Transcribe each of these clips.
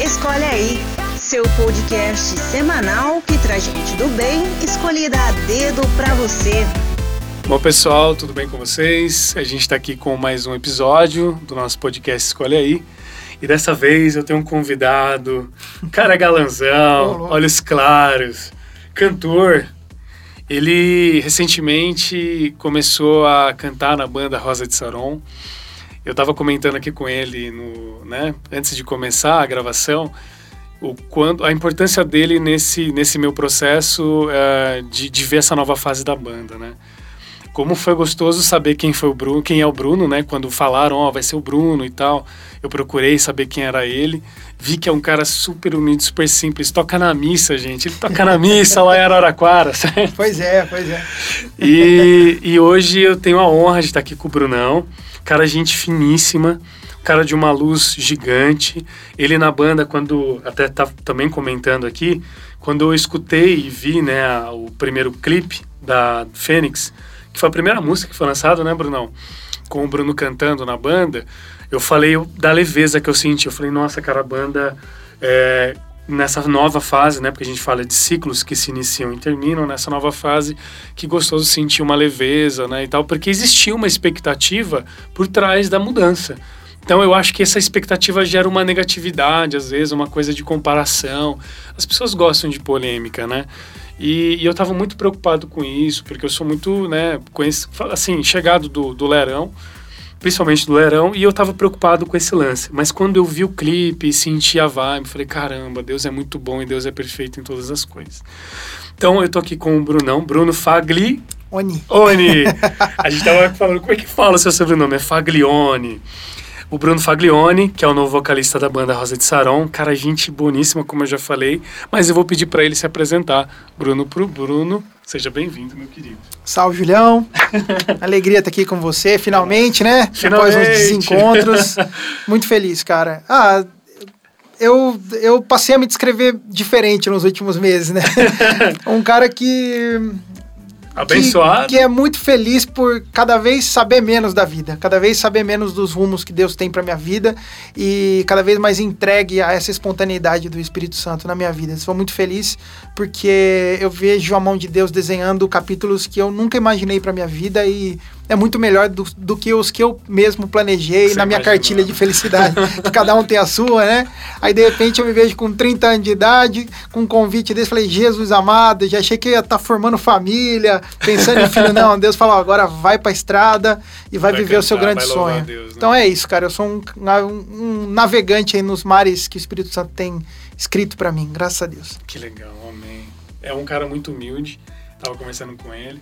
Escolhe aí, seu podcast semanal que traz gente do bem, escolhida a dedo pra você. Bom, pessoal, tudo bem com vocês? A gente está aqui com mais um episódio do nosso podcast Escolhe Aí. E dessa vez eu tenho um convidado, cara galanzão, olhos claros, cantor. Ele recentemente começou a cantar na banda Rosa de Saron. Eu estava comentando aqui com ele no, né, antes de começar a gravação o quando a importância dele nesse nesse meu processo uh, de, de ver essa nova fase da banda, né? Como foi gostoso saber quem foi o Bruno, quem é o Bruno, né? Quando falaram, ó, oh, vai ser o Bruno e tal. Eu procurei saber quem era ele. Vi que é um cara super unido, super simples. Toca na missa, gente. Ele toca na missa lá em Araraquara, certo? Pois é, pois é. E, e hoje eu tenho a honra de estar aqui com o Brunão. Cara, gente finíssima cara de uma luz gigante. Ele na banda, quando até tá também comentando aqui, quando eu escutei e vi, né, o primeiro clipe da Fênix, que foi a primeira música que foi lançada, né, Brunão? Com o Bruno cantando na banda, eu falei da leveza que eu senti. Eu falei, nossa, cara, a banda é, nessa nova fase, né? Porque a gente fala de ciclos que se iniciam e terminam nessa nova fase, que gostoso sentir uma leveza, né? E tal, porque existia uma expectativa por trás da mudança. Então eu acho que essa expectativa gera uma negatividade, às vezes, uma coisa de comparação. As pessoas gostam de polêmica, né? E, e eu estava muito preocupado com isso, porque eu sou muito, né, conheci, assim, chegado do, do Lerão, principalmente do Lerão, e eu estava preocupado com esse lance. Mas quando eu vi o clipe e senti a vibe, falei, caramba, Deus é muito bom e Deus é perfeito em todas as coisas. Então eu tô aqui com o Brunão, Bruno Fagli. Oni. Oni. A gente tava falando, como é que fala o seu sobrenome? É Faglione o Bruno Faglione, que é o novo vocalista da banda Rosa de Saron, cara, gente boníssima, como eu já falei, mas eu vou pedir para ele se apresentar. Bruno pro Bruno, seja bem-vindo, meu querido. Salve, Julião. Alegria estar aqui com você, finalmente, né? Finalmente. Depois uns desencontros. Muito feliz, cara. Ah, eu, eu passei a me descrever diferente nos últimos meses, né? um cara que Abençoado. Que, que, é muito feliz por cada vez saber menos da vida, cada vez saber menos dos rumos que Deus tem para minha vida e cada vez mais entregue a essa espontaneidade do Espírito Santo na minha vida. Estou muito feliz porque eu vejo a mão de Deus desenhando capítulos que eu nunca imaginei para minha vida e é muito melhor do, do que os que eu mesmo planejei Você na minha imaginou. cartilha de felicidade. que cada um tem a sua, né? Aí de repente eu me vejo com 30 anos de idade, com um convite desse, falei, Jesus amado, já achei que ia estar tá formando família, pensando em filho, não. Deus falou, agora vai pra estrada e vai, vai viver cantar, o seu grande sonho. Deus, né? Então é isso, cara. Eu sou um, um, um navegante aí nos mares que o Espírito Santo tem escrito para mim, graças a Deus. Que legal, amém. É um cara muito humilde, tava conversando com ele.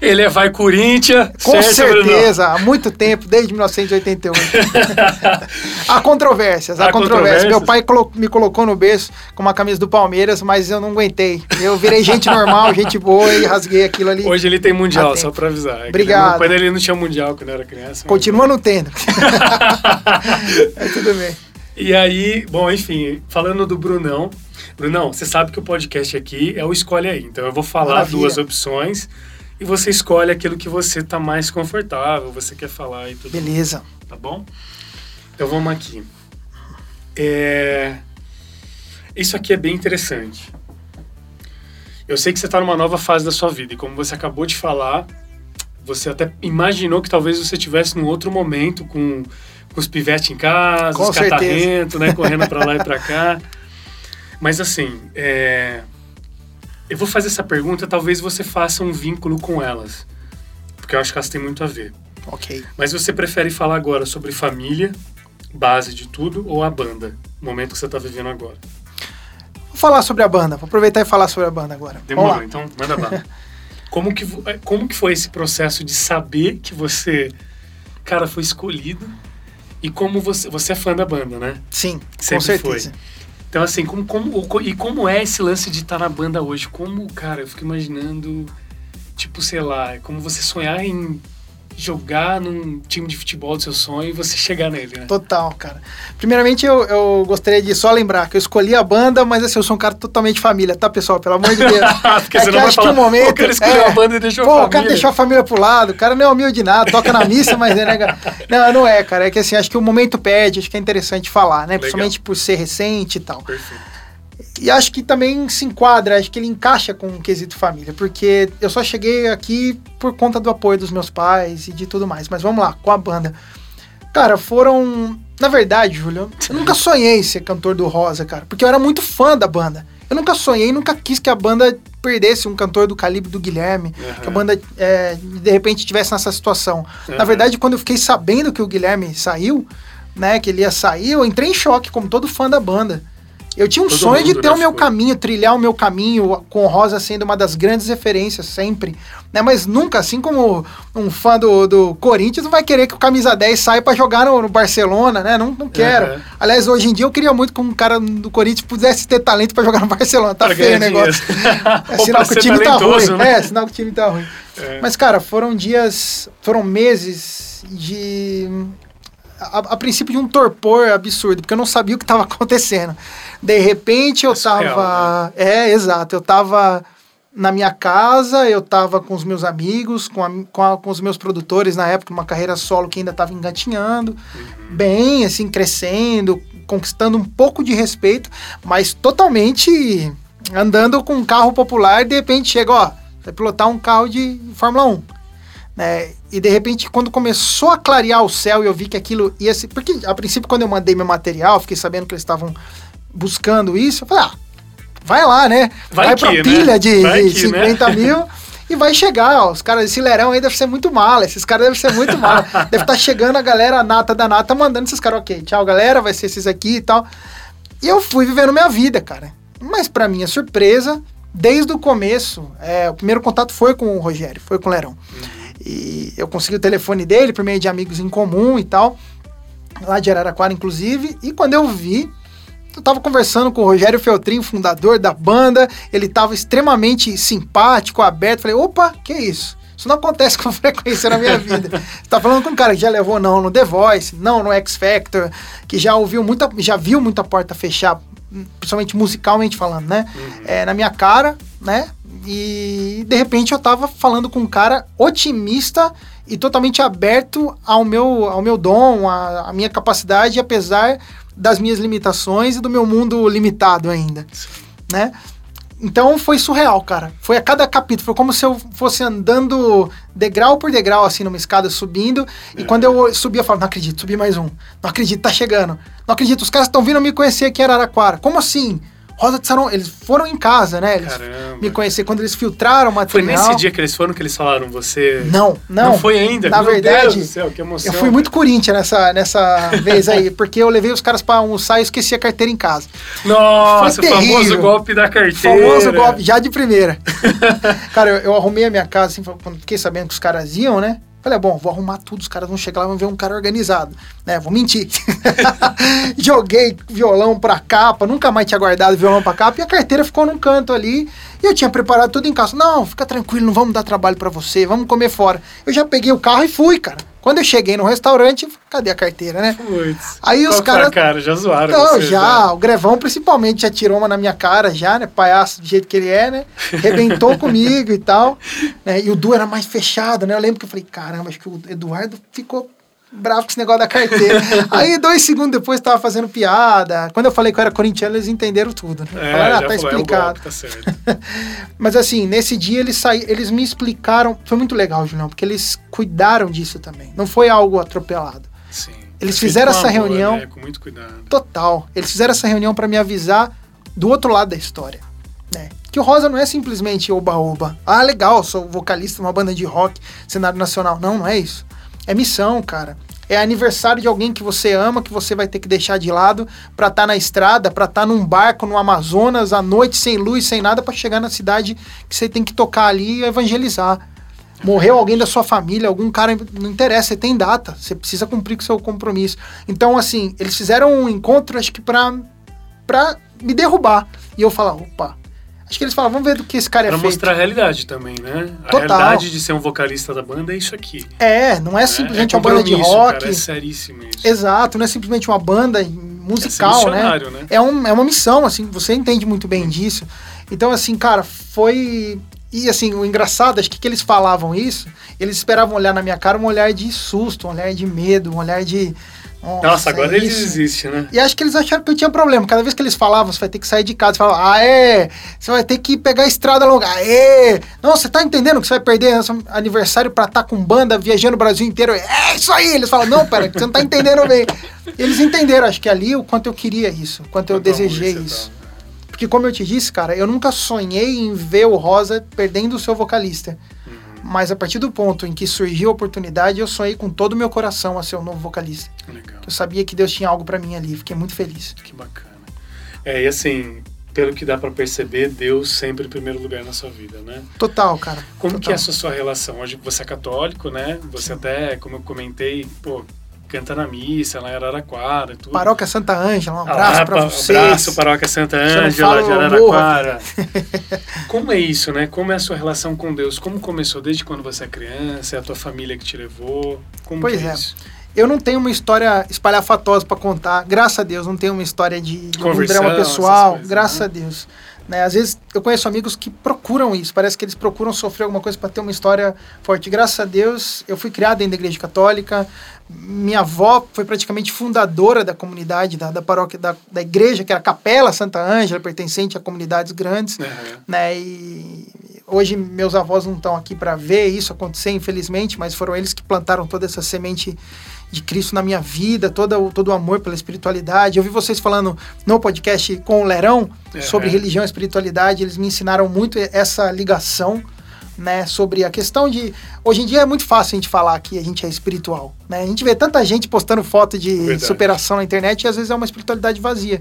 Ele é vai Corinthians. Com certeza, há muito tempo, desde 1988. há controvérsias, há, há controvérsias. controvérsias. Meu pai colo me colocou no berço com uma camisa do Palmeiras, mas eu não aguentei. Eu virei gente normal, gente boa e rasguei aquilo ali. Hoje ele tem mundial, só pra avisar. É Obrigado. Quando ele não tinha mundial quando era criança. Continua não tendo. é tudo bem. E aí, bom, enfim, falando do Brunão. Brunão, você sabe que o podcast aqui é o Escolhe Aí. Então eu vou falar Maravilha. duas opções e você escolhe aquilo que você está mais confortável, você quer falar e tudo. Beleza. Tá bom? Então vamos aqui. É... Isso aqui é bem interessante. Eu sei que você está numa nova fase da sua vida e como você acabou de falar, você até imaginou que talvez você estivesse num outro momento com, com os pivetes em casa, com os catarrentos, né, correndo para lá e para cá. Mas assim, é... Eu vou fazer essa pergunta, talvez você faça um vínculo com elas, porque eu acho que elas têm muito a ver. Ok. Mas você prefere falar agora sobre família, base de tudo, ou a banda, o momento que você está vivendo agora? Vou falar sobre a banda, vou aproveitar e falar sobre a banda agora. Demorou, então manda banda. como, que, é, como que foi esse processo de saber que você, cara, foi escolhido e como você, você é fã da banda, né? Sim, Sempre com certeza. Foi. Então, assim, como, como, e como é esse lance de estar na banda hoje? Como, cara, eu fico imaginando, tipo, sei lá, como você sonhar em jogar num time de futebol do seu sonho e você chegar nele, né? Total, cara. Primeiramente, eu, eu gostaria de só lembrar que eu escolhi a banda, mas assim, eu sou um cara totalmente família, tá, pessoal? Pelo amor de Deus. Porque É você que não vai acho que falar, o momento- "Pô, o cara escolheu é. a banda e deixou Pô, a o família. cara deixou a família pro lado, o cara não é humilde nada, toca na missa, mas é, né, cara? Não, não é, cara. É que assim, acho que o momento pede, acho que é interessante falar, né? Legal. Principalmente por ser recente e tal. Perfeito. E acho que também se enquadra, acho que ele encaixa com o quesito família, porque eu só cheguei aqui por conta do apoio dos meus pais e de tudo mais. Mas vamos lá, com a banda. Cara, foram. Na verdade, Júlio, eu nunca sonhei ser cantor do Rosa, cara, porque eu era muito fã da banda. Eu nunca sonhei, nunca quis que a banda perdesse um cantor do calibre do Guilherme, Aham. que a banda é, de repente tivesse nessa situação. Na Aham. verdade, quando eu fiquei sabendo que o Guilherme saiu, né, que ele ia sair, eu entrei em choque, como todo fã da banda. Eu tinha um Todo sonho de ter o meu caminho, trilhar o meu caminho, com o Rosa sendo uma das grandes referências sempre. Né? Mas nunca, assim como um fã do, do Corinthians, não vai querer que o camisa 10 saia pra jogar no, no Barcelona, né? Não, não quero. Aham. Aliás, hoje em dia eu queria muito que um cara do Corinthians pudesse ter talento pra jogar no Barcelona. Tá Pra feio o negócio. É sinal que o time tá ruim. né? É, sinal que o time tá ruim. É. Mas, cara, foram dias, foram meses de. A, a princípio de um torpor absurdo, porque eu não sabia o que estava acontecendo. De repente eu É surreal, tava. É, exato. Eu tava na minha casa, eu tava com os meus amigos, com, a- com, a- com os meus produtores na época, uma carreira solo que ainda tava engatinhando, bem, assim, crescendo, conquistando um pouco de respeito, mas totalmente andando com um carro popular de repente chega, ó, vai pilotar um carro de Fórmula 1 né? E de repente, quando começou a clarear o céu e eu vi que aquilo ia ser. Porque a princípio, quando eu mandei meu material, fiquei sabendo que eles estavam buscando isso, eu falei, ah, vai lá, né? Vai pra que, né? pilha de, Vai de que, 50 mil. E vai chegar, ó, os caras, esse Lerão aí deve ser muito mala, esses caras devem ser muito mala. deve estar chegando a galera a nata da nata mandando esses caras, ok, tchau galera, vai ser esses aqui e tal. E eu fui vivendo minha vida, cara. Mas pra minha surpresa, desde o começo, é, o primeiro contato foi com o Rogério, foi com o Lerão. E eu consegui o telefone dele por meio de amigos em comum e tal, lá de Araraquara, inclusive. E quando eu vi, eu tava conversando com o Rogério Feltrin, fundador da banda. Ele tava extremamente simpático, aberto. Falei, opa, que isso? Isso não acontece com frequência na minha vida. Você tá falando com um cara que já levou não no The Voice, não no X Factor, que já ouviu muita, já viu muita porta fechar, principalmente musicalmente falando, né? É, na minha cara, né? E de repente eu tava falando com um cara otimista e totalmente aberto ao meu, ao meu dom, à, minha capacidade, apesar das minhas limitações e do meu mundo limitado ainda, né? Então foi surreal, cara. Foi a cada capítulo, foi como se eu fosse andando degrau por degrau, assim, numa escada, subindo. E quando eu subia, eu falava, não acredito, subi mais um. Não acredito, tá chegando. Não acredito, os caras estão vindo me conhecer aqui em Araraquara. Como assim? Rosa de Saron, eles foram em casa, né? Eles Caramba. me conhecer quando eles filtraram o Foi material. nesse dia que eles foram que eles falaram, você... Não, não. Não foi ainda? Na Meu verdade, Deus do céu, que emoção. eu fui muito Corinthians nessa, nessa vez aí, porque eu levei os caras pra almoçar e esqueci a carteira em casa. Nossa, o Foi famoso golpe da carteira. Famoso golpe, já de primeira. cara, eu, eu arrumei a minha casa, assim, quando fiquei sabendo que os caras iam, né? Falei, "Ah, bom, vou arrumar tudo, os caras vão chegar lá e vão ver um cara organizado, né? Vou mentir. Joguei violão pra capa, nunca mais tinha guardado violão pra capa, e a carteira ficou num canto ali, e eu tinha preparado tudo em casa. Não, fica tranquilo, não vamos dar trabalho pra você, vamos comer fora. Eu já peguei o carro e fui, cara. Quando eu cheguei no restaurante, cadê a carteira, né? Putz. Aí os caras- cara, já zoaram Não, você, já, né? o Grevão principalmente já tirou uma na minha cara, já, né? Palhaço do jeito que ele é, né? Rebentou comigo e tal. Né? E o Du era mais fechado, né? Eu lembro que eu falei, caramba, acho que o Eduardo ficou bravo com esse negócio da carteira. Aí, dois segundos depois, tava fazendo piada. Quando eu falei que eu era corintiano, eles entenderam tudo. Né? É, Falaram, ah, tá falou, explicado. É golpe, tá certo. Mas assim, nesse dia eles saí, eles me explicaram. Foi muito legal, Julião, porque eles cuidaram disso também. Não foi algo atropelado. Sim. Eles fizeram essa amor, reunião- né? Com muito cuidado. Total. Eles fizeram essa reunião para me avisar do outro lado da história. Né? Que o Rosa não é simplesmente oba-oba. Ah, legal, sou vocalista de uma banda de rock, cenário nacional. Não, não é isso. É missão, cara. É aniversário de alguém que você ama, que você vai ter que deixar de lado pra estar na estrada, pra estar num barco no Amazonas à noite, sem luz, sem nada, pra chegar na cidade que você tem que tocar ali e evangelizar. Morreu alguém da sua família, algum cara, não interessa, você tem data, você precisa cumprir com o seu compromisso. Então, assim, eles fizeram um encontro, acho que pra, pra me derrubar. E eu falar, opa, Acho que eles falam, vamos ver do que esse cara é Pra feito. mostrar a realidade também, né? A Total. realidade de ser um vocalista da banda é isso aqui. É, não é né? simplesmente é uma banda de rock. Cara, é seríssimo isso. Exato, não é simplesmente uma banda musical, É né? né? É, um, é uma missão, assim, você entende muito bem disso. Então, assim, cara, foi. E assim, o engraçado, acho que que eles falavam isso, eles esperavam olhar na minha cara um olhar de susto, um olhar de medo, um olhar de. Nossa, agora é ele isso?" desiste, né? E acho que eles acharam que eu tinha problema. Cada vez que eles falavam, você vai ter que sair de casa. Você falava, ah, é, você vai ter que pegar a estrada longa. Aê! Não, você tá entendendo que você vai perder aniversário pra estar com banda viajando o Brasil inteiro? É isso aí! Eles falam, não, pera, você não tá entendendo bem. Eles entenderam, acho que ali, o quanto eu queria isso, o quanto eu amor desejei isso. dá. Porque, como eu te disse, cara, eu nunca sonhei em ver o Rosa perdendo o seu vocalista. Mas a partir do ponto em que surgiu a oportunidade, eu sonhei com todo o meu coração a ser o novo vocalista. Legal, Eu sabia que Deus tinha algo pra mim ali, fiquei muito feliz. que bacana. É, e assim, pelo que dá pra perceber, Deus sempre em primeiro lugar na sua vida, né? Total, cara. Como total. que é essa sua relação? Hoje você é católico, né? Você até, como eu comentei, pô, canta na missa lá em Araraquara e tudo. Paróquia Santa Ângela, um Ah, abraço lá, pra pa- vocês. Abraço, Paróquia Santa Ângela de Araraquara. como é isso, né? Como é a sua relação com Deus? Como começou desde quando você é criança? É a tua família que te levou? Como Pois é, é. isso? Eu não tenho uma história espalhafatosa pra contar, graças a Deus, não tenho uma história de, de um drama pessoal, coisas, graças né? a Deus. Né? Às vezes eu conheço amigos que procuram isso, parece que eles procuram sofrer alguma coisa pra ter uma história forte. Graças a Deus, eu fui criado dentro da igreja católica, minha avó foi praticamente fundadora da comunidade, da, da paróquia, da, da igreja, que era a Capela Santa Ângela, pertencente a comunidades grandes. Aham. né? E hoje meus avós não estão aqui para ver isso acontecer, infelizmente, mas foram eles que plantaram toda essa semente de Cristo na minha vida, todo, o- todo o amor pela espiritualidade. Eu vi vocês falando no podcast com o Lerão Uhum. sobre religião e espiritualidade, eles me ensinaram muito essa ligação. Né, sobre a questão de. Hoje em dia é muito fácil a gente falar que a gente é espiritual. Né? A gente vê tanta gente postando foto de Verdade. superação na internet e às vezes é uma espiritualidade vazia.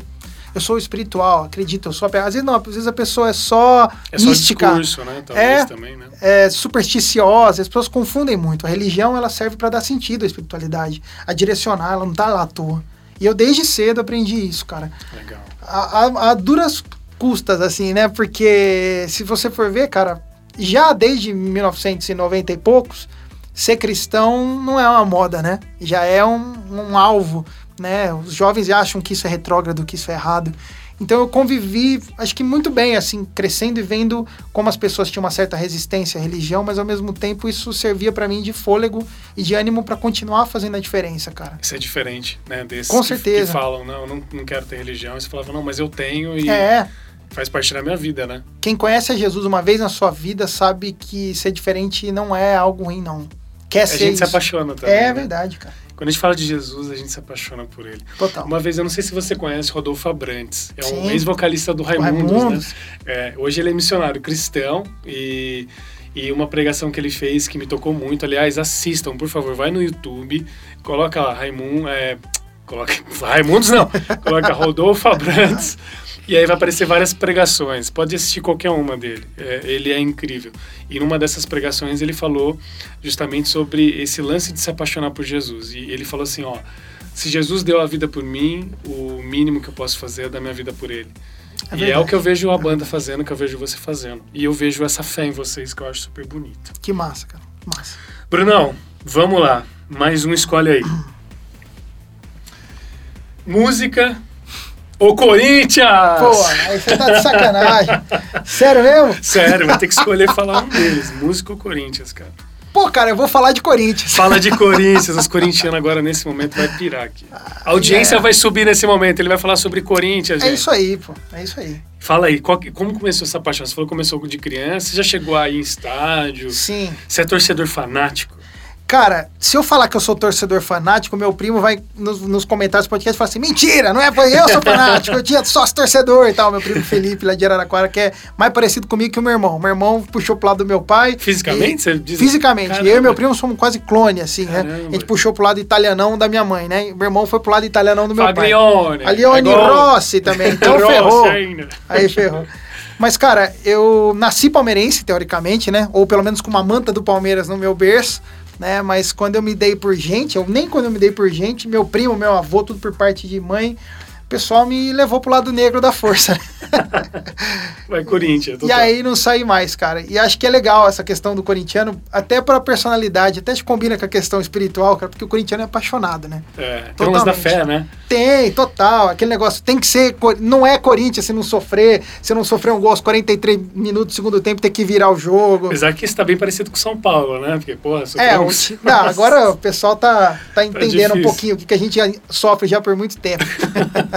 Eu sou espiritual, acredito, eu sou. a- Às vezes não, às vezes a pessoa é só É só mística, discurso, né? Talvez É. também, né? é supersticiosa, as pessoas confundem muito. A religião ela serve para dar sentido à espiritualidade, a direcionar, ela não tá lá à toa. E eu desde cedo aprendi isso, cara. Legal. A, a- a duras custas, assim, né? Porque se você for ver, cara, já desde 1990 e poucos, ser cristão não é uma moda, né? Já é um, um alvo, né? Os jovens acham que isso é retrógrado, que isso é errado. Então eu convivi, acho que muito bem, assim, crescendo e vendo como as pessoas tinham uma certa resistência à religião, mas ao mesmo tempo isso servia para mim de fôlego e de ânimo para continuar fazendo a diferença, cara. Isso é diferente, né? Desses Com que- certeza. Que, falam, não, eu não, não quero ter religião. E você falava, não, mas eu tenho e É, faz parte da minha vida, né? quem conhece a Jesus uma vez na sua vida sabe que ser diferente não é algo ruim, não. Quer A ser gente isso. se apaixona também. É né? verdade, cara. Quando a gente fala de Jesus, a gente se apaixona por ele. Total. Uma vez, eu não sei se você conhece Rodolfo Abrantes. É um ex-vocalista do Raimundos, Raimundos. né? É, hoje ele é missionário cristão e, e uma pregação que ele fez que me tocou muito. Aliás, assistam, por favor, vai no YouTube, coloca lá Raimundo, é, coloca Raimundos não, coloca Rodolfo Abrantes e aí vai aparecer várias pregações. Pode assistir qualquer uma dele. É, ele é incrível. E numa dessas pregações ele falou justamente sobre esse lance de se apaixonar por Jesus. E ele falou assim, ó, se Jesus deu a vida por mim, o mínimo que eu posso fazer é dar minha vida por ele. É e é o que eu vejo a banda fazendo, que eu vejo você fazendo. E eu vejo essa fé em vocês que eu acho super bonita. Que massa, cara. Que massa. Brunão, vamos lá. Mais um escolhe aí. Música ou Corinthians? Pô, aí você tá de sacanagem. Sério mesmo? Sério, vai ter que escolher falar um deles. Música ou Corinthians, cara? Pô, cara, eu vou falar de Corinthians. Fala de Corinthians, os corintianos agora nesse momento vai pirar aqui. A audiência É. vai subir nesse momento, ele vai falar sobre Corinthians, É gente. isso aí, pô. É isso aí. Fala aí, qual como começou essa paixão? Você falou que começou de criança, você já chegou aí em estádio? Sim. Você é torcedor fanático? Cara, se eu falar que eu sou torcedor fanático, meu primo vai nos, nos comentários do podcast falar assim: mentira, não é eu sou fanático, eu tinha sócio torcedor e tal. Meu primo Felipe, lá de Araraquara, que é mais parecido comigo que o meu irmão. Meu irmão puxou pro lado do meu pai. Fisicamente, e- você diz? Fisicamente. Caramba. Eu e meu primo somos quase clone, assim, né? Caramba. A gente puxou pro lado italianão da minha mãe, né? E meu irmão foi pro lado italianão do meu pai. A Leone Agora- Rossi também, então ferrou. ainda. Aí ferrou. Mas, cara, eu nasci palmeirense, teoricamente, né? Ou pelo menos com uma manta do Palmeiras no meu berço, né? Mas quando eu me dei por gente, ou nem quando eu me dei por gente, meu primo, meu avô, tudo por parte de mãe, o pessoal me levou pro lado negro da força. Vai Corinthians. E aí não saí mais, cara. E acho que é legal essa questão do corintiano, até pra personalidade, até te combina com a questão espiritual, cara, porque o corintiano é apaixonado, né? É, tem da fé, né? Tem, total. Aquele negócio tem que ser. Não é Corinthians se não sofrer, se não sofrer um gol aos 43 minutos do segundo tempo, ter que virar o jogo. Apesar que isso tá bem parecido com São Paulo, né? Porque, porra, É, o um- não, agora o pessoal tá, tá entendendo um difícil. pouquinho o que a gente sofre já por muito tempo.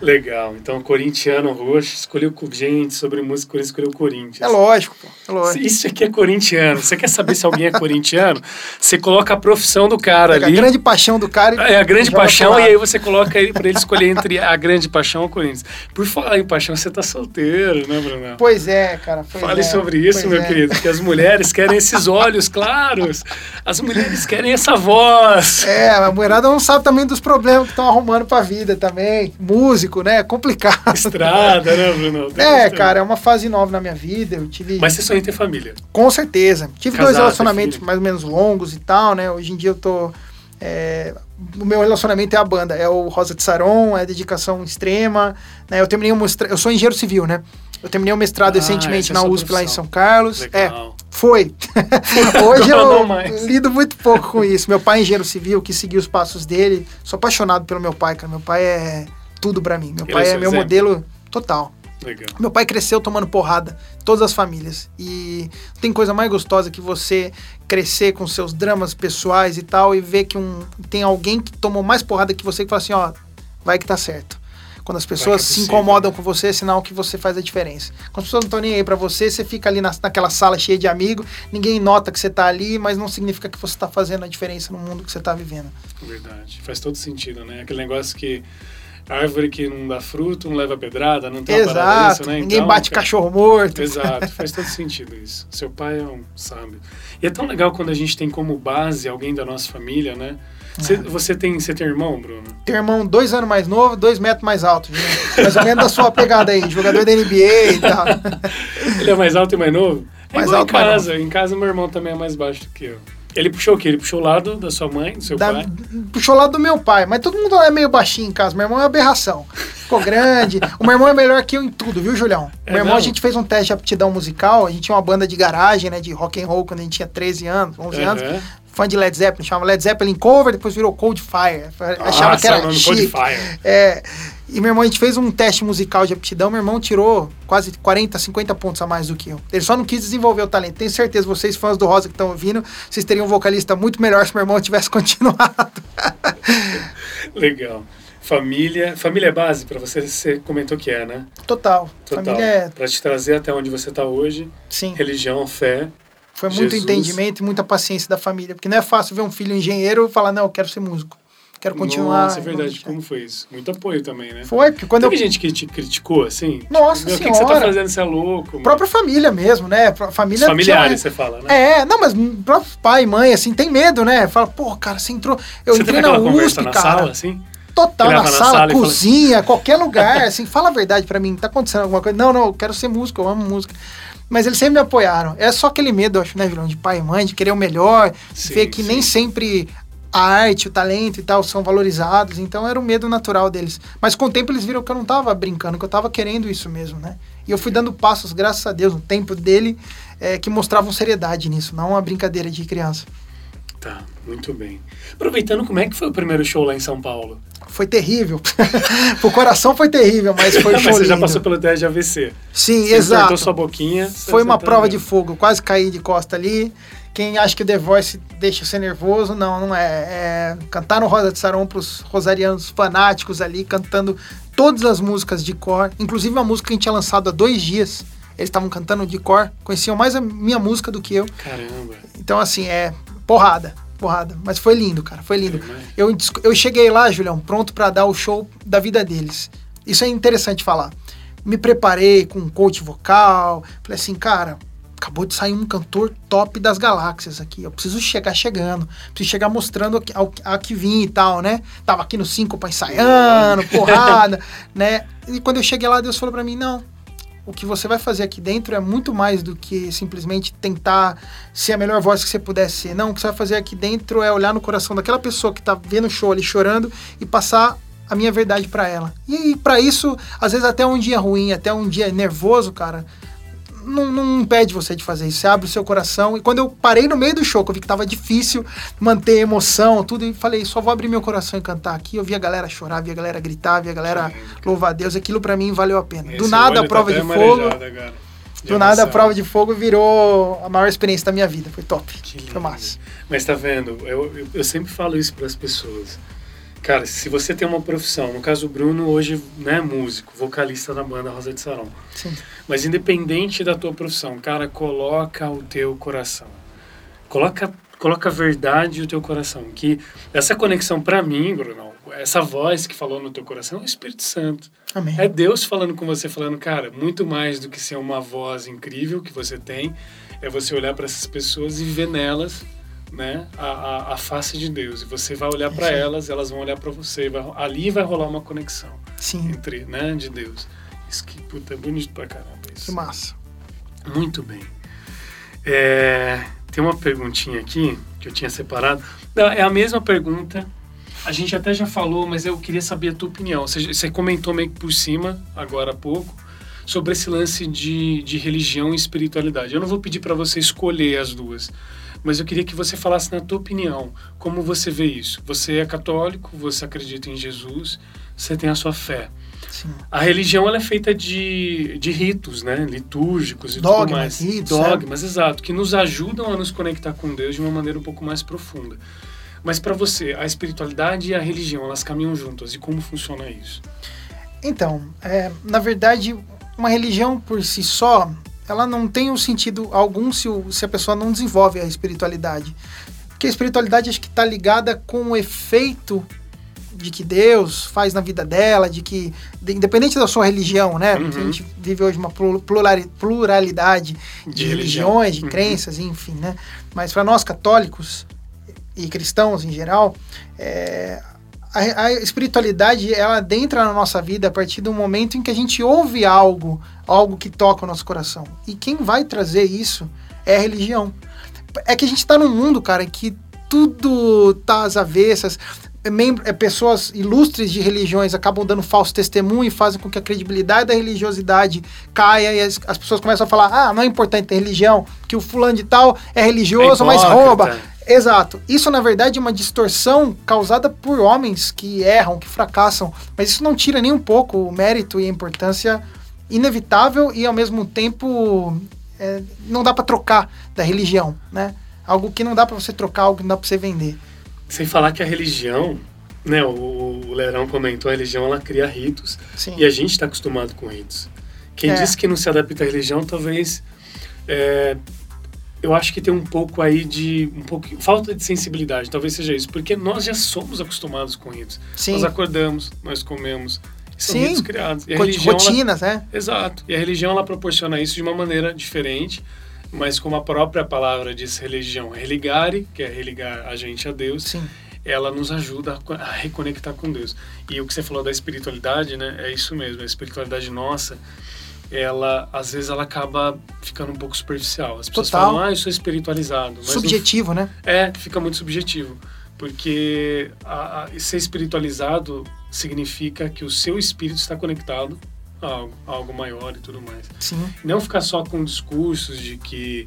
Legal. Então, corintiano roxo, escolheu gente sobre música, Corinthians escolheu Corinthians. É lógico, pô. É lógico. Isso aqui é corintiano. Você quer saber se alguém é corintiano? Você coloca a profissão do cara a ali. grande paixão do cara É a grande paixão, e aí você coloca ele pra ele escolher entre a grande paixão ou o Corinthians. Por falar em paixão, você tá solteiro, né, Bruno? Pois é, cara. pois Fale é, sobre isso, meu é. querido, que as mulheres querem esses olhos claros, as mulheres querem essa voz. É, a mulherada não sabe também dos problemas que estão arrumando pra vida também. Músico, né? É complicado. Estrada, né, Bruno? Tem É, cara, é uma fase nova na minha vida. Eu tive. Mas você sonha em ter família. Com certeza. Tive Casar, dois relacionamentos mais ou menos longos e tal, né? Hoje em dia eu tô. é, o meu relacionamento é a banda, é o Rosa de Saron, é dedicação extrema. Né? Eu terminei o mestrado, eu sou engenheiro civil, né? Eu terminei o mestrado Ah, recentemente é na sua USP lá em. São Carlos. É, Legal. foi. Hoje eu lido muito pouco com isso. Meu pai é engenheiro civil, que seguiu os passos dele. Sou apaixonado pelo meu pai, cara. Meu pai é tudo pra mim. Meu Ele pai é é meu exemplo. modelo total. Legal. Meu pai cresceu tomando porrada, todas as famílias. E tem coisa mais gostosa que você crescer com seus dramas pessoais e tal e ver que um, tem alguém que tomou mais porrada que você que fala assim, ó, vai que tá certo. Quando as pessoas é se incomodam né? com você, é sinal que você faz a diferença. Quando as pessoas não estão nem aí pra você, você fica ali na, naquela sala cheia de amigos, ninguém nota que você tá ali, mas não significa que você tá fazendo a diferença no mundo que você tá vivendo. Verdade. Faz todo sentido, né? Aquele negócio que árvore que não dá fruto, não leva pedrada, não tem uma parada Exato. dessa, né? Ninguém Então, bate cara, cachorro morto. Exato, faz todo sentido isso. Seu pai é um sábio. E é tão legal quando a gente tem como base alguém da nossa família, né? Você, É. você tem, você tem irmão, Bruno? Tem irmão dois anos mais novo, dois metros mais alto. viu? Mais ou menos da sua pegada aí, jogador da NBA e tal. Ele é mais alto e mais novo? É Mais alto, em casa. Em casa, meu irmão também é mais baixo do que eu. Ele puxou o quê? Ele puxou o lado da sua mãe, do seu Da, pai? puxou lá do meu pai, mas todo mundo lá é meio baixinho em casa. Meu irmão é aberração. Ficou grande. o meu irmão é melhor que eu em tudo, viu, Julião? É meu irmão, a mesmo? gente fez um teste de aptidão musical. A gente tinha uma banda de garagem, né, de rock and roll quando a gente tinha 13 anos, 11 anos. Aham. Fã de Led Zeppelin, chamava Led Zeppelin Cover, depois virou Cold Fire. Achava Ah, que era no chique. Codefire. É, e meu irmão, a gente fez um teste musical de aptidão, meu irmão tirou quase 40, 50 pontos a mais do que eu. Ele só não quis desenvolver o talento. Tenho certeza, vocês fãs do Rosa que estão ouvindo, vocês teriam um vocalista muito melhor se meu irmão tivesse continuado. Legal. Família. Família é base pra você, você comentou que é, né? Total. Total. Família é, Pra te trazer até onde você tá hoje. sim, Religião, fé. foi muito Jesus. entendimento e muita paciência da família. Porque não é fácil ver um filho engenheiro e falar, não, eu quero ser músico. Quero continuar. Nossa, é verdade. Como foi isso? Muito apoio também, né? Foi, porque quando eu Teve gente que te criticou, assim? Nossa Meu, O que, que você tá Senhora. fazendo? Você é louco? própria família mesmo, né? Os Família familiares, tinha- você fala, né? É, não, mas próprio pai e mãe, assim, tem medo, né? Fala, pô, cara, você entrou. Eu você entrei na USP, na cara. sala, assim? Total, na leva na sala, sala e fala- cozinha, qualquer lugar, assim, fala a verdade pra mim, tá acontecendo alguma coisa? Não, não, eu quero ser músico, eu amo música. Mas eles sempre me apoiaram. É só aquele medo, eu acho, né, Vilão, de pai e mãe, de querer o melhor, Sim, ver que sim. nem sempre a arte, o talento e tal são valorizados, então era o medo natural deles. Mas com o tempo eles viram que eu não tava brincando, que eu tava querendo isso mesmo, né? E eu fui dando passos, graças a Deus, no tempo dele, é, que mostravam seriedade nisso, não uma brincadeira de criança. Tá, muito bem. Aproveitando, como é que foi o primeiro show lá em São Paulo? Foi terrível. Pro coração foi terrível, mas foi Mas show você já lindo. passou pelo teste de AVC. Sim, Você exato. sua boquinha. Foi você uma tá prova de fogo. Eu Quase caí de costa ali. Quem acha que o The Voice deixa você nervoso, não, não é. é cantar no Rosa de Saron pros rosarianos fanáticos ali, cantando todas as músicas de cor, inclusive uma música que a gente tinha lançado há dois dias. Eles estavam cantando de cor, conheciam mais a minha música do que eu. Caramba. Então, assim, é porrada, porrada. Mas foi lindo, cara, foi lindo. Eu, eu cheguei lá, Julião, pronto pra dar o show da vida deles. Isso é interessante falar. Me preparei com um coach vocal. Falei assim, cara, acabou de sair um cantor top das galáxias aqui. Eu preciso chegar chegando. Preciso chegar mostrando a, ao- a que vim e tal, né? Tava aqui no 5 pra ensaiando, porrada, né? E quando eu cheguei lá, Deus falou pra mim, não. O que você vai fazer aqui dentro é muito mais do que simplesmente tentar ser a melhor voz que você puder ser. Não, o que você vai fazer aqui dentro é olhar no coração daquela pessoa que tá vendo o show ali chorando e passar a minha verdade para ela. E, e para isso, às vezes até um dia ruim, até um dia nervoso, cara, não, não impede você de fazer isso. Você abre o seu coração. E quando eu parei no meio do show, que eu vi que tava difícil manter emoção, tudo, e falei, só vou abrir meu coração e cantar aqui. Eu vi a galera chorar, vi a galera gritar, vi a galera louvar a Deus. Aquilo para mim valeu a pena. Esse do nada, a prova tá de fogo. de Do nada, a prova de fogo virou a maior experiência da minha vida. Foi top. Que lindo. Foi massa. Mas tá vendo, eu, eu, eu sempre falo isso para as pessoas. Cara, se você tem uma profissão, no caso o Bruno hoje né, músico, vocalista da banda Rosa de Sarão. Sim. Mas independente da tua profissão, cara, coloca o teu coração. Coloca, coloca a verdade no teu coração. Que essa conexão para mim, Bruno, essa voz que falou no teu coração é o Espírito Santo. Amém. É Deus falando com você, falando, cara, muito mais do que ser uma voz incrível que você tem, é você olhar para essas pessoas e ver nelas, né, a, a, a face de Deus. E você vai olhar para elas, elas vão olhar para você, vai, ali vai rolar uma conexão Sim. entre, né, de Deus. Isso que, puta, é bonito pra caramba Que isso. massa. Muito bem. É, tem uma perguntinha aqui que eu tinha separado. Não, É a mesma pergunta. A gente até já falou, mas eu queria saber a tua opinião. Você, você comentou meio que por cima, agora há pouco, sobre esse lance de, de religião e espiritualidade. Eu não vou pedir para você escolher as duas, mas eu queria que você falasse na tua opinião, como você vê isso. Você é católico, você acredita em Jesus, você tem a sua fé. Sim. A religião ela é feita de, de ritos, né? Litúrgicos e tudo Dogmas, mais. ritos, Dogmas, exato, que nos ajudam a nos conectar com Deus de uma maneira um pouco mais profunda. Mas para você, a espiritualidade e a religião, elas caminham juntas. E como funciona isso? Então, é, na verdade, uma religião por si só, ela não tem um sentido algum se, o- se a pessoa não desenvolve a espiritualidade. Porque a espiritualidade acho que está ligada com o efeito de que Deus faz na vida dela, de que, de- independente da sua religião, né? Uhum. A gente vive hoje uma plu- plurali- pluralidade de, De religiões, de Uhum. crenças, enfim, né? Mas para nós católicos e cristãos em geral, é, a, a espiritualidade ela adentra na nossa vida a partir do momento em que a gente ouve algo, algo que toca o nosso coração. E quem vai trazer isso é a religião. É que a gente está num mundo, cara, em que tudo tá às avessas. Membro- é, pessoas ilustres de religiões acabam dando falso testemunho e fazem com que a credibilidade da religiosidade caia e as, as pessoas começam a falar: ah, não é importante ter religião, que o fulano de tal é religioso, É mas rouba. Exato. Isso, na verdade, é uma distorção causada por homens que erram, que fracassam. Mas isso não tira nem um pouco o mérito e a importância inevitável e, ao mesmo tempo, é, não dá para trocar da religião, né? Algo que não dá para você trocar, algo que não dá para você vender. Sem falar que a religião, né? O, o Lerão comentou, a religião ela cria ritos. Sim. E a gente está acostumado com ritos. Quem É. disse que não se adapta à religião, talvez. é, eu acho que tem um pouco aí de. um pouco falta de sensibilidade, talvez seja isso, porque nós já somos acostumados com ritos. Sim. Nós acordamos, nós comemos. São Sim. ritos criados. E a religião, ela- Rotinas, né? Exato. E a religião ela proporciona isso de uma maneira diferente, mas como a própria palavra diz religião, religare, que é religar a gente a Deus, Sim. ela nos ajuda a reconectar com Deus. E o que você falou da espiritualidade, né? É isso mesmo. A espiritualidade nossa, ela às vezes ela acaba ficando um pouco superficial. As pessoas Total. falam, ah, eu sou espiritualizado. Subjetivo, né? é, fica muito subjetivo. Porque a, a- ser espiritualizado significa que o seu espírito está conectado a algo, a algo maior e tudo mais. Sim. Não ficar só com discursos de que,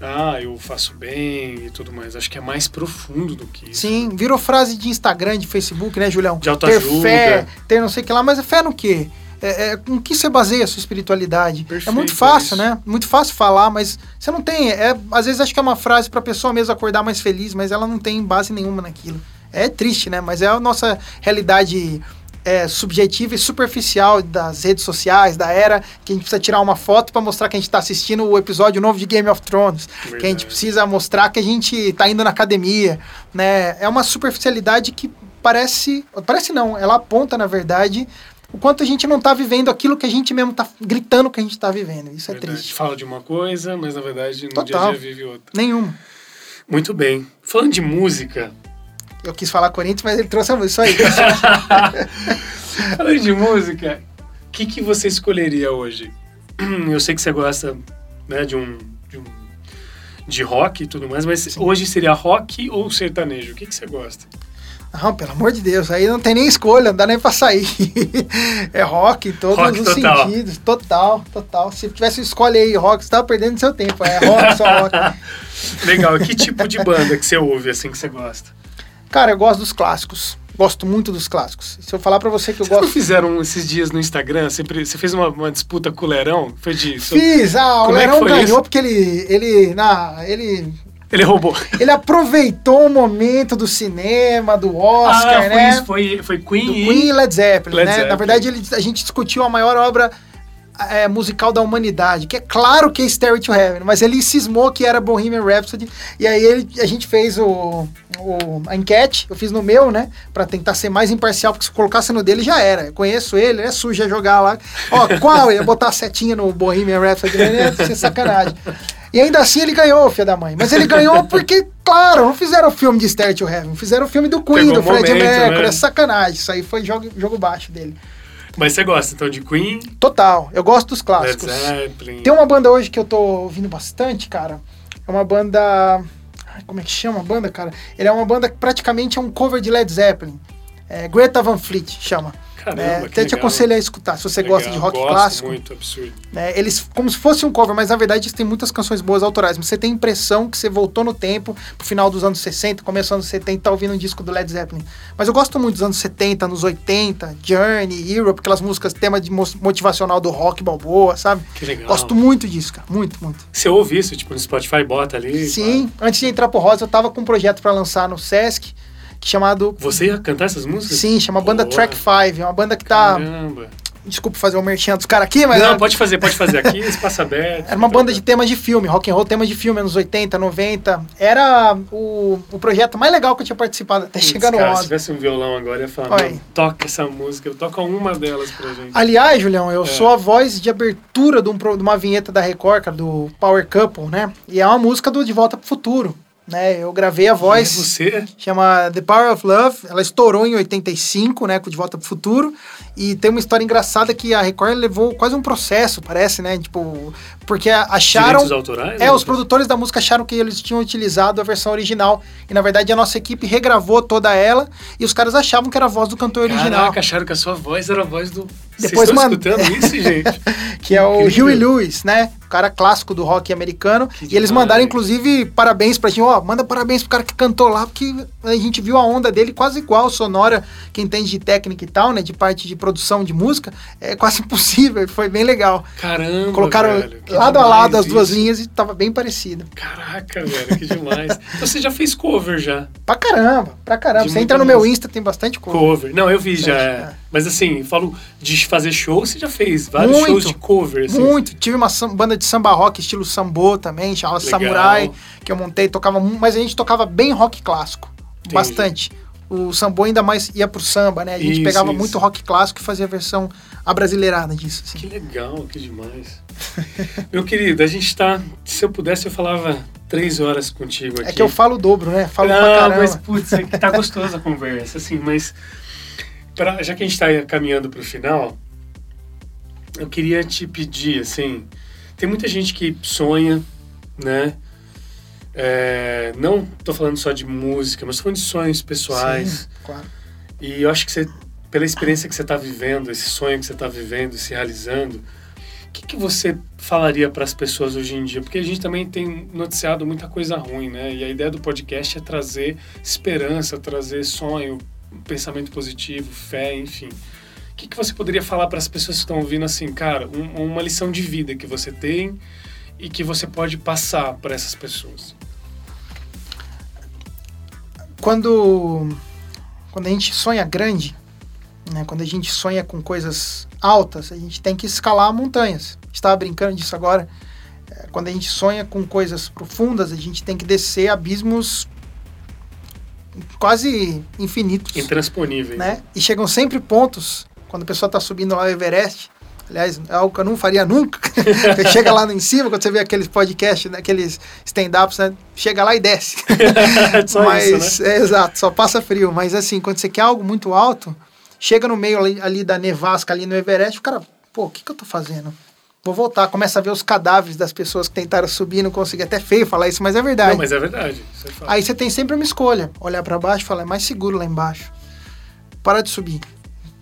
ah, eu faço bem e tudo mais. Acho que é mais profundo do que isso. Sim, virou frase de Instagram, de Facebook, né, Julião? De ter autoajuda. fé, ter não sei o que lá, mas fé no quê? É, é, com que você baseia a sua espiritualidade? Perfeito, é muito é fácil, isso. né? Muito fácil falar, mas você não tem. É, às vezes acho que é uma frase pra pessoa mesmo acordar mais feliz, mas ela não tem base nenhuma naquilo. É triste, né? Mas é a nossa realidade é, subjetiva e superficial das redes sociais, da era, que a gente precisa tirar uma foto pra mostrar que a gente tá assistindo o episódio novo de Game of Thrones. Que a gente Verdade. precisa mostrar que a gente tá indo na academia, né? É uma superficialidade que parece, parece não, ela aponta na verdade o quanto a gente não tá vivendo aquilo que a gente mesmo tá gritando que a gente tá vivendo. Isso é Verdade. triste. Fala de uma coisa, mas na verdade no Total. dia a dia vive outra. Nenhuma. Muito bem. Falando de música, Eu quis falar Corinthians, mas ele trouxe a música. Isso aí. Falando de música, o que, que você escolheria hoje? Eu sei que você gosta né, de um. De, um, de rock e tudo mais, mas hoje seria rock ou sertanejo? O que, que você gosta? Não, pelo amor de Deus, aí não tem nem escolha, não dá nem pra sair. é rock em todos Rock os total. sentidos. Total, total. Se tivesse escolha aí rock, você tava perdendo seu tempo. É rock, só rock. Legal. Que tipo de banda que você ouve, assim, que você gosta? Cara, eu gosto dos clássicos. Gosto muito dos clássicos. Se eu falar pra você que eu Vocês não gosto. fizeram esses dias no Instagram? Sempre, você fez uma, uma disputa com o Lerão? Foi disso? Fiz, ah, o Como é que Lerão foi ganhou isso? porque ele. ele, na, ele Ele roubou. Ele aproveitou o momento do cinema, do Oscar, ah, foi né? isso. Foi, foi Queen Do e... Queen e Led Zeppelin, Led né? Zeppelin. Na verdade, ele- a gente discutiu a maior obra é, musical da humanidade, que é claro que é Stairway to Heaven, mas ele cismou que era Bohemian Rhapsody, e aí ele- a gente fez o, o- a enquete, eu fiz no meu, né? Pra tentar ser mais imparcial, porque se colocasse no dele já era. Eu conheço ele, ele é sujo ia jogar lá. Ó, qual? Eu ia botar a setinha no Bohemian Rhapsody, né? ia ser sacanagem. E ainda assim ele ganhou, filho da mãe. Mas ele ganhou porque, claro, não fizeram o filme de Stairway to Heaven, fizeram o filme do Queen, Pegou do Fred momento, Mercury. né? É sacanagem. Isso aí foi jogo, jogo baixo dele. Mas você gosta, então, de Queen, Total. Eu gosto dos Led clássicos. Zeppelin... Tem uma banda hoje que eu tô ouvindo bastante, cara. É uma banda. Ai, Como é que chama a banda, cara? Ele é uma banda que praticamente é um cover de Led Zeppelin. É, Greta Van Fleet chama. Caramba, É, que até te legal. aconselho a escutar, se você gosta de Legal, rock gosto clássico. muito, absurdo. né? Eles, como se fosse um cover, mas na verdade eles têm muitas canções boas autorais. Mas você tem a impressão que você voltou no tempo, pro final dos anos 60, começo dos anos 70, tá ouvindo um disco do Led Zeppelin. Mas eu gosto muito dos anos 70, anos 80, Journey, Europe, aquelas músicas, tema de mo- motivacional do rock balboa, sabe? Que legal. Gosto muito disso, cara. Muito, muito. Você ouve isso, tipo, no Spotify, bota ali... Sim, antes de entrar pro Rosa, eu tava com um projeto pra lançar no Sesc, chamado. Você ia cantar essas músicas? Sim, chama Banda Boa. Track 5. É uma banda que tá. Caramba. Desculpa fazer o merchan dos caras aqui, mas. Não, é- pode fazer, pode fazer aqui, espaço aberto. Era uma banda de temas de filme, rock and roll, temas de filme, anos 80, 90. Era o, o projeto mais legal que eu tinha participado até chegar no se tivesse um violão agora, ia falar, Oi. "Mano, toca essa música, toca uma delas pra gente. Aliás, Julião, eu É. sou a voz de abertura de, um de uma vinheta da Record, cara, do Power Couple, né? E é uma música do De Volta pro Futuro, né? Eu gravei a voz. E é você? Chama The Power of Love. Ela estourou em 85, né? Com De Volta pro Futuro. E tem uma história engraçada que a Record levou quase um processo, parece, né? Tipo, porque acharam. Direitos autorais? É, né? os produtores da música acharam que eles tinham utilizado a versão original. E na verdade a nossa equipe regravou toda ela e os caras achavam que era a voz do cantor original. Caraca, acharam que a sua voz era a voz do... Depois Vocês estão manda- escutando isso, gente? que é o Incrível. Huey Lewis, né? Cara clássico do rock americano. Que e eles mandaram, inclusive, parabéns pra gente. Ó, manda parabéns pro cara que cantou lá, porque a gente viu a onda dele quase igual, sonora, quem entende de técnica e tal, né? De parte de produção de música, é quase impossível. Foi bem legal. Caramba, Colocaram velho, lado a lado as duas isso. linhas e tava bem parecido. Caraca, velho, que demais. Então você já fez cover já? Pra caramba, pra caramba. De Você entra no meu. Insta, tem bastante coisa. Cover. Não, eu vi já. É. Mas assim, falo de fazer show, você já fez vários Muito, shows de cover. Assim. Muito. Tive uma banda de samba rock, estilo sambô também, chamava Legal. Samurai, que eu montei, tocava mas a gente tocava bem rock clássico. Entendi. Bastante. O sambô ainda mais ia pro samba, né? A gente Isso, pegava isso. muito rock clássico e fazia a versão abrasileirada disso. assim. Que legal, que demais. Meu querido, a gente tá. Se eu pudesse, eu falava três horas contigo aqui. É que eu falo o dobro, né? Falo pra Não, caramba. mas putz, é que tá gostosa a conversa, assim, mas pra- já que a gente tá caminhando pro final, eu queria te pedir, assim, tem muita gente que sonha, né? É, não tô falando só de música, mas falando de sonhos pessoais. Sim, claro. E eu acho que você, pela experiência que você está vivendo, esse sonho que você está vivendo, se realizando, o que, que você falaria para as pessoas hoje em dia? Porque a gente também tem noticiado muita coisa ruim, né? E a ideia do podcast é trazer esperança, trazer sonho, pensamento positivo, fé, enfim. O que, que você poderia falar para as pessoas que estão ouvindo assim, cara, um- uma lição de vida que você tem e que você pode passar para essas pessoas? Quando, quando a gente sonha grande, né? Quando a gente sonha com coisas altas, a gente tem que escalar montanhas. Estava brincando disso agora. É, Quando a gente sonha com coisas profundas, a gente tem que descer abismos quase infinitos, Intransponíveis. né? E chegam sempre pontos quando a pessoa está subindo lá o Everest. Aliás, é algo que eu não faria nunca. Você chega lá em cima, quando você vê aqueles podcasts, né, aqueles stand-ups, né? Chega lá e desce. Só mas, isso, né? é, exato, só passa frio. Mas assim, quando você quer algo muito alto, chega no meio ali, ali da nevasca, ali no Everest, o cara, pô, o que, que eu tô fazendo? Vou voltar. Começa a ver os cadáveres das pessoas que tentaram subir, não consegui. Até feio falar isso, mas é verdade. Não, mas é verdade. Você fala. Aí você tem sempre uma escolha. Olhar pra baixo e falar, é mais seguro lá embaixo. Para de subir.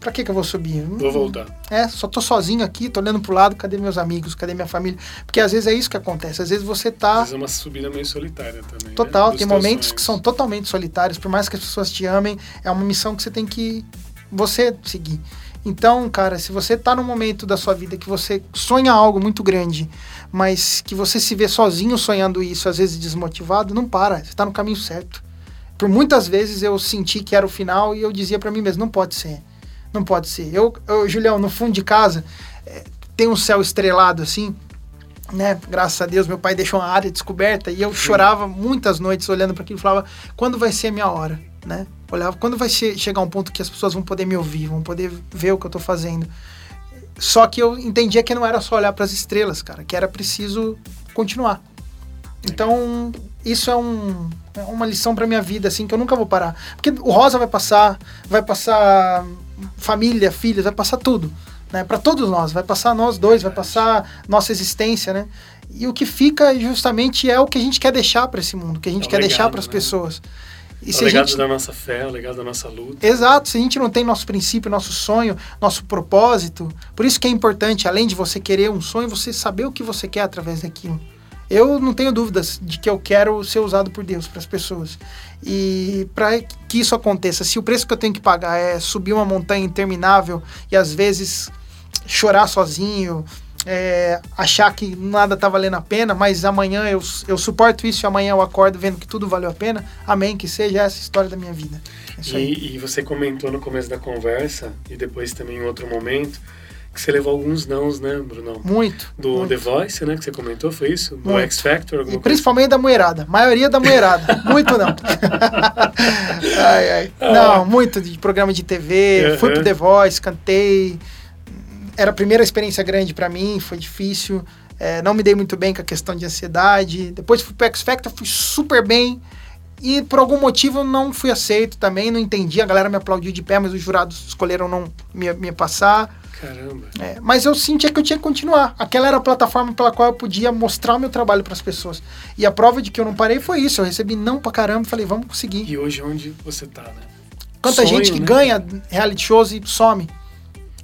Pra que que eu vou subir? Vou voltar. É, só tô sozinho aqui, tô olhando pro lado, cadê meus amigos, cadê minha família? Porque às vezes é isso que acontece. Às vezes você Às tá vezes é uma subida meio solitária também. né? total, Dos tem momentos sonhos. que são totalmente solitários, por mais que as pessoas te amem, é uma missão que você tem que você seguir. Então, cara, se você tá num momento da sua vida que você sonha algo muito grande, mas que você se vê sozinho sonhando isso, às vezes desmotivado, não para, você tá no caminho certo. Por muitas vezes eu senti que era o final e eu dizia pra mim mesmo, não pode ser. Não pode ser. Eu, eu Julião, no fundo de casa, eh, tem um céu estrelado assim, né? Graças a Deus, meu pai deixou uma área descoberta e eu chorava muitas noites olhando para aquilo e falava: quando vai ser a minha hora, né? Olhava, quando vai che- chegar um ponto que as pessoas vão poder me ouvir, vão poder ver o que eu tô fazendo. Só que eu entendia que não era só olhar para as estrelas, cara, que era preciso continuar. Então, isso é, um, é uma lição para minha vida, assim, que eu nunca vou parar. Porque o Rosa vai passar, vai passar família, filhos, vai passar tudo. Né? Para todos nós, vai passar nós dois, vai passar nossa existência, né? E o que fica justamente é o que a gente quer deixar para esse mundo, o que a gente É o quer deixar legado, para as né? pessoas. E o legado gente da nossa fé, o legado da nossa luta. Exato, se a gente não tem nosso princípio, nosso sonho, nosso propósito, por isso que é importante, além de você querer um sonho, você saber o que você quer através daquilo. Eu não tenho dúvidas de que eu quero ser usado por Deus para as pessoas. E para que isso aconteça, se o preço que eu tenho que pagar é subir uma montanha interminável e às vezes chorar sozinho, é, achar que nada tá valendo a pena, mas amanhã eu, eu suporto isso e amanhã eu acordo vendo que tudo valeu a pena, amém, que seja essa a história da minha vida. É. E, e você comentou no começo da conversa, e depois também em outro momento, que você levou alguns nãos, né, Brunão? Muito. Do muito. The Voice, né, que você comentou, foi isso? Do Muito. X Factor, E coisa? principalmente da mulherada. Maioria da mulherada. muito não. ai, ai. Não, muito de programa de TV. Fui pro. The Voice, cantei. Era a primeira experiência grande pra mim, foi difícil. É, não me dei muito bem com a questão de ansiedade. Depois fui pro X Factor, fui super bem. E por algum motivo eu não fui aceito também, não entendi. A galera me aplaudiu de pé, mas os jurados escolheram não me, me passar. Caramba. É, mas eu sentia que eu tinha que continuar. Aquela era a plataforma pela qual eu podia mostrar o meu trabalho para as pessoas. E a prova de que eu não parei foi isso. Eu recebi não pra caramba e falei, vamos conseguir. E hoje onde você tá, né? Quanta Sonho, gente que né? ganha reality shows e some.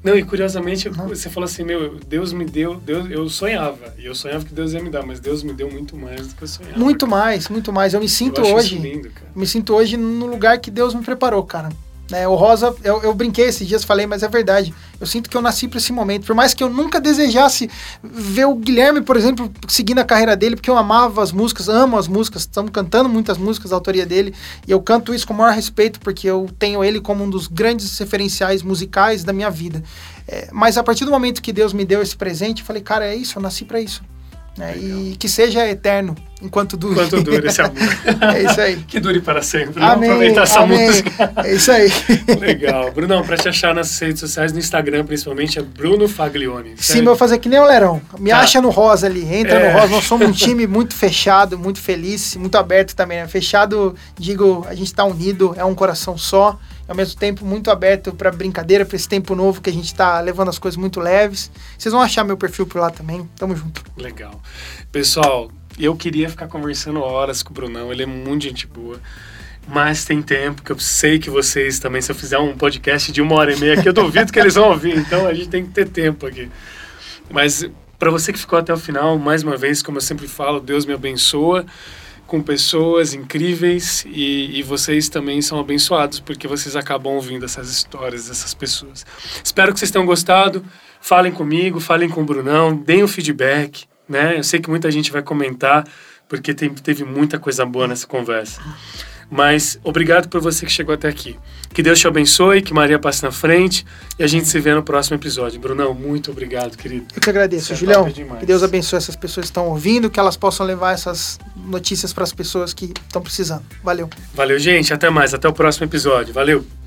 Não, e curiosamente você falou assim, meu, Deus me deu, Deus, eu sonhava, e eu sonhava que Deus ia me dar, mas Deus me deu muito mais do que eu sonhava. Muito mais, muito mais. Eu me sinto eu hoje. Lindo, cara. me sinto hoje no lugar que Deus me preparou, cara. É, o Rosa, eu, eu brinquei esses dias, falei, mas é verdade. Eu sinto que eu nasci para esse momento. Por mais que eu nunca desejasse ver o Guilherme, por exemplo, seguindo a carreira dele, porque eu amava as músicas, amo as músicas, estamos cantando muitas músicas da autoria dele, e eu canto isso com o maior respeito, porque eu tenho ele como um dos grandes referenciais musicais da minha vida. É, mas a partir do momento que Deus me deu esse presente, eu falei, cara, é isso, eu nasci para isso. Né? e que seja eterno enquanto dure. Quanto dura esse amor. é isso aí. que dure para sempre. Amém, aproveitar essa amém. música. É isso aí. Legal. Brunão, pra te achar nas redes sociais, no Instagram principalmente, é Bruno Faglione. Sim, eu vou fazer que nem o Lerão. Me Tá. acha no Rosa ali, entra É. no Rosa. Nós somos um time muito fechado, muito feliz, muito aberto também. Né? Fechado, digo, a gente tá unido, é um coração só. Ao mesmo tempo muito aberto pra brincadeira, pra esse tempo novo que a gente tá levando as coisas muito leves. Vocês vão achar meu perfil por lá também. Tamo junto. Legal. Pessoal, eu queria ficar conversando horas com o Brunão, ele é muito gente boa. Mas tem tempo, que eu sei que vocês também, se eu fizer um podcast de uma hora e meia aqui, eu duvido que eles vão ouvir. Então a gente tem que ter tempo aqui. Mas para você que ficou até o final, mais uma vez, como eu sempre falo, Deus me abençoa com pessoas incríveis e, e vocês também são abençoados porque vocês acabam ouvindo essas histórias dessas pessoas. Espero que vocês tenham gostado. Falem comigo, falem com o Brunão, deem o feedback. Né? Eu sei que muita gente vai comentar porque tem, teve muita coisa boa nessa conversa. Mas obrigado por você que chegou até aqui. Que Deus te abençoe, que Maria passe na frente e a gente se vê no próximo episódio. Brunão, muito obrigado, querido. Eu que agradeço, Você é Julião. Que Deus abençoe essas pessoas que estão ouvindo, que elas possam levar essas notícias para as pessoas que estão precisando. Valeu. Valeu, gente. Até mais. Até o próximo episódio. Valeu.